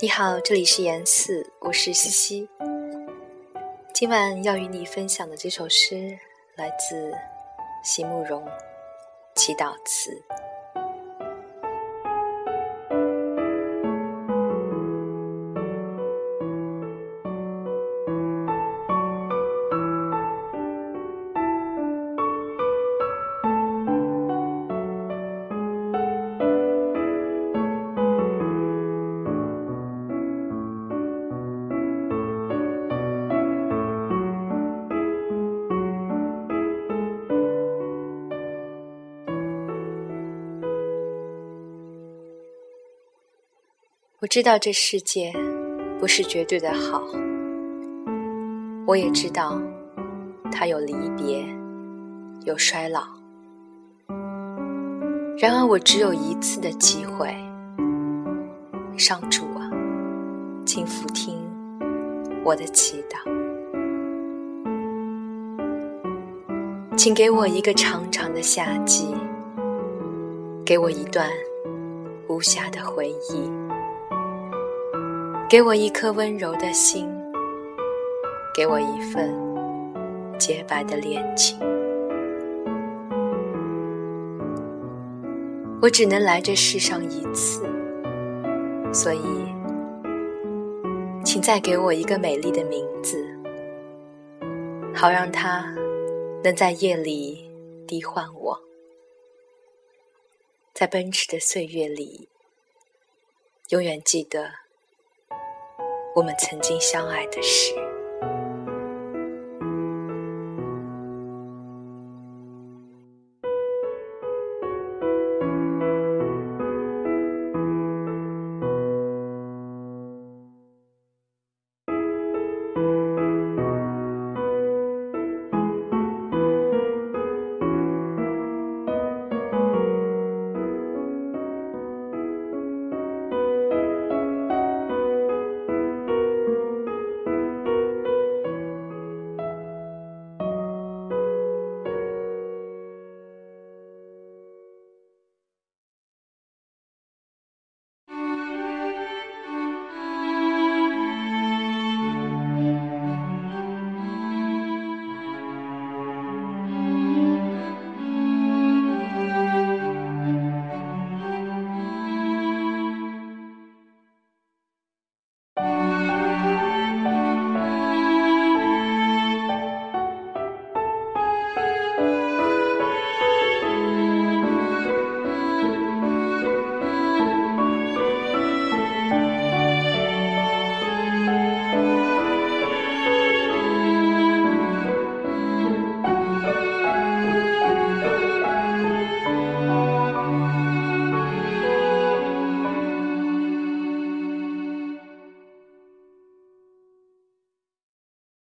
你好，这里是言四，我是西西。今晚要与你分享的这首诗来自席慕容《祈祷词》。我知道这世界不是绝对的好，我也知道它有离别，有衰老。然而，我只有一次的机会。上主啊，请俯听我的祈祷，请给我一个长长的夏季，给我一段无暇的回忆。给我一颗温柔的心，给我一份洁白的恋情。我只能来这世上一次，所以，请再给我一个美丽的名字，好让它能在夜里低唤我，在奔驰的岁月里，永远记得。我们曾经相爱的事。